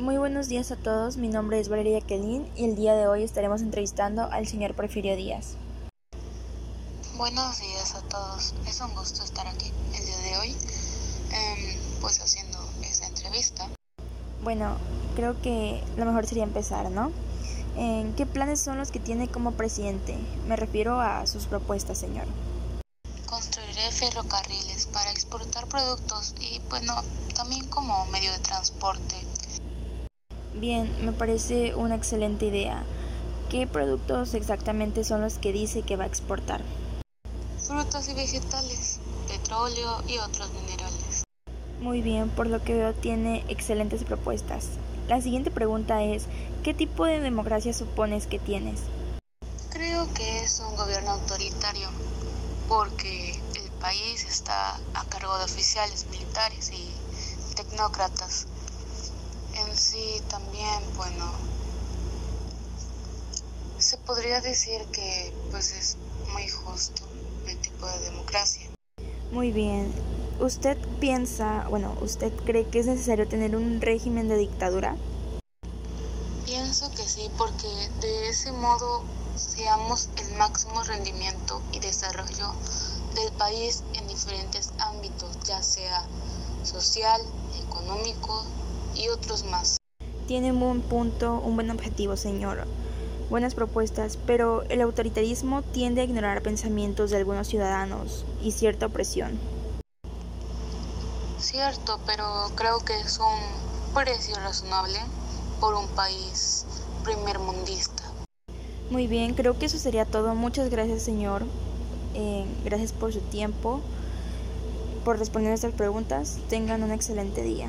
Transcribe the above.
Muy buenos días a todos, mi nombre es Valeria Kelin y el día de hoy estaremos entrevistando al señor Porfirio Díaz. Buenos días a todos, es un gusto estar aquí el día de hoy, em, pues haciendo esta entrevista. Bueno, creo que lo mejor sería empezar, ¿no? ¿En ¿Qué planes son los que tiene como presidente? Me refiero a sus propuestas, señor. Construiré ferrocarriles para exportar productos y, bueno, también como medio de transporte. Bien, me parece una excelente idea. ¿Qué productos exactamente son los que dice que va a exportar? Frutas y vegetales, petróleo y otros minerales. Muy bien, por lo que veo tiene excelentes propuestas. La siguiente pregunta es, ¿qué tipo de democracia supones que tienes? Creo que es un gobierno autoritario, porque el país está a cargo de oficiales militares y tecnócratas. Sí también, bueno, se podría decir que pues es muy justo el tipo de democracia. Muy bien. ¿Usted piensa, bueno, usted cree que es necesario tener un régimen de dictadura? Pienso que sí, porque de ese modo seamos el máximo rendimiento y desarrollo del país en diferentes ámbitos, ya sea social, económico y otros más. Tiene un buen punto, un buen objetivo, señor. Buenas propuestas, pero el autoritarismo tiende a ignorar pensamientos de algunos ciudadanos y cierta opresión. Cierto, pero creo que es un precio razonable por un país primermundista. Muy bien, creo que eso sería todo. Muchas gracias, señor. Eh, gracias por su tiempo, por responder nuestras preguntas. Tengan un excelente día.